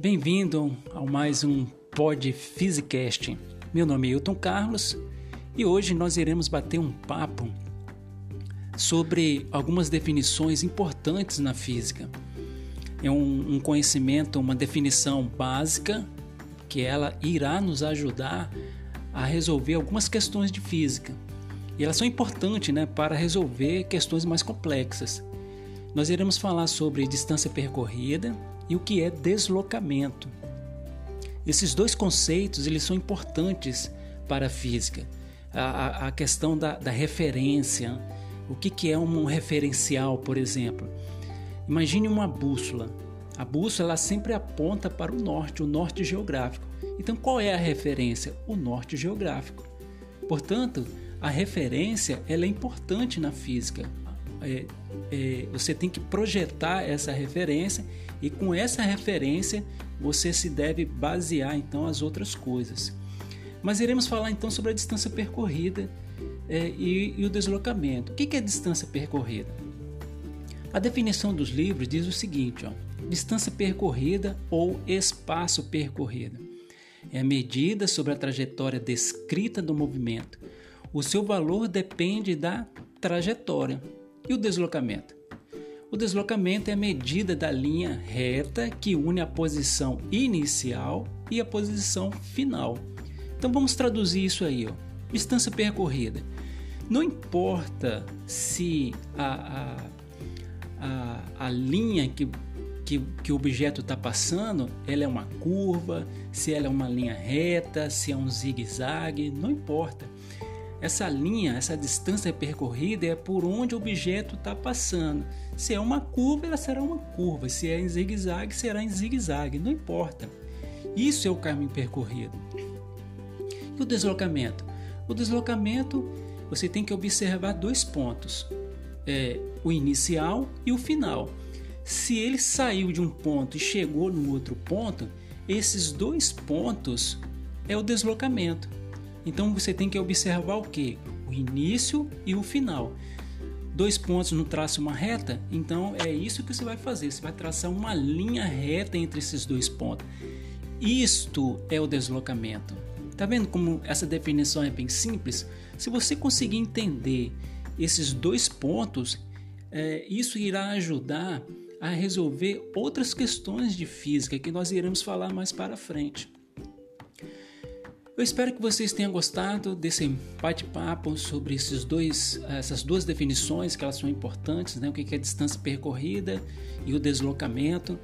Bem-vindo ao mais um Pod Physicast. Meu nome é Hilton Carlos e hoje nós iremos bater um papo sobre algumas definições importantes na física. É um, um conhecimento, uma definição básica que ela irá nos ajudar a resolver algumas questões de física. E elas são importantes né, para resolver questões mais complexas. Nós iremos falar sobre distância percorrida, e o que é deslocamento. Esses dois conceitos eles são importantes para a física. A, a, a questão da, da, referência, o que, que é um referencial, por exemplo. Imagine uma bússola. A bússola sempre aponta para o norte, o norte geográfico. Então, qual é a referência? O norte geográfico. Portanto, a referência ela é importante na física é, é, você tem que projetar essa referência e com essa referência você se deve basear então as outras coisas. Mas iremos falar então sobre a distância percorrida é, e, e, o deslocamento. O que é distância percorrida? A definição dos livros diz o seguinte: ó, distância percorrida ou espaço percorrido é a medida sobre a trajetória descrita do movimento. O seu valor depende da trajetória. E o deslocamento? O deslocamento é a medida da linha reta que une a posição inicial e a posição final. Então vamos traduzir isso aí, ó. distância percorrida. Não importa se a, a, a, a linha que, que, que o objeto está passando, ela é uma curva, se ela é uma linha reta, se é um zigue-zague, não importa. Essa linha, essa distância percorrida é por onde o objeto está passando. Se é uma curva, ela será uma curva. Se é em zigue-zague, será em zigue-zague. Não importa. Isso é o caminho percorrido. E o deslocamento? O deslocamento, você tem que observar dois pontos: é, o inicial e o final. Se ele saiu de um ponto e chegou no outro ponto, esses dois pontos é o deslocamento. Então você tem que observar o que? O início e o final. Dois pontos no traço uma reta, então é isso que você vai fazer. Você vai traçar uma linha reta entre esses dois pontos. Isto é o deslocamento. Tá vendo como essa definição é bem simples? Se você conseguir entender esses dois pontos, é, isso irá ajudar a resolver outras questões de física que nós iremos falar mais para frente. Eu espero que vocês tenham gostado desse bate-papo sobre esses dois, essas duas definições que elas são importantes, né? o que é distância percorrida e o deslocamento.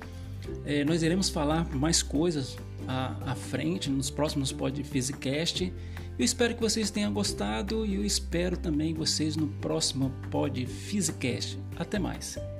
É, nós iremos falar mais coisas à, à frente nos próximos Pod Physicast. Eu espero que vocês tenham gostado e eu espero também vocês no próximo Pod Physicast. Até mais!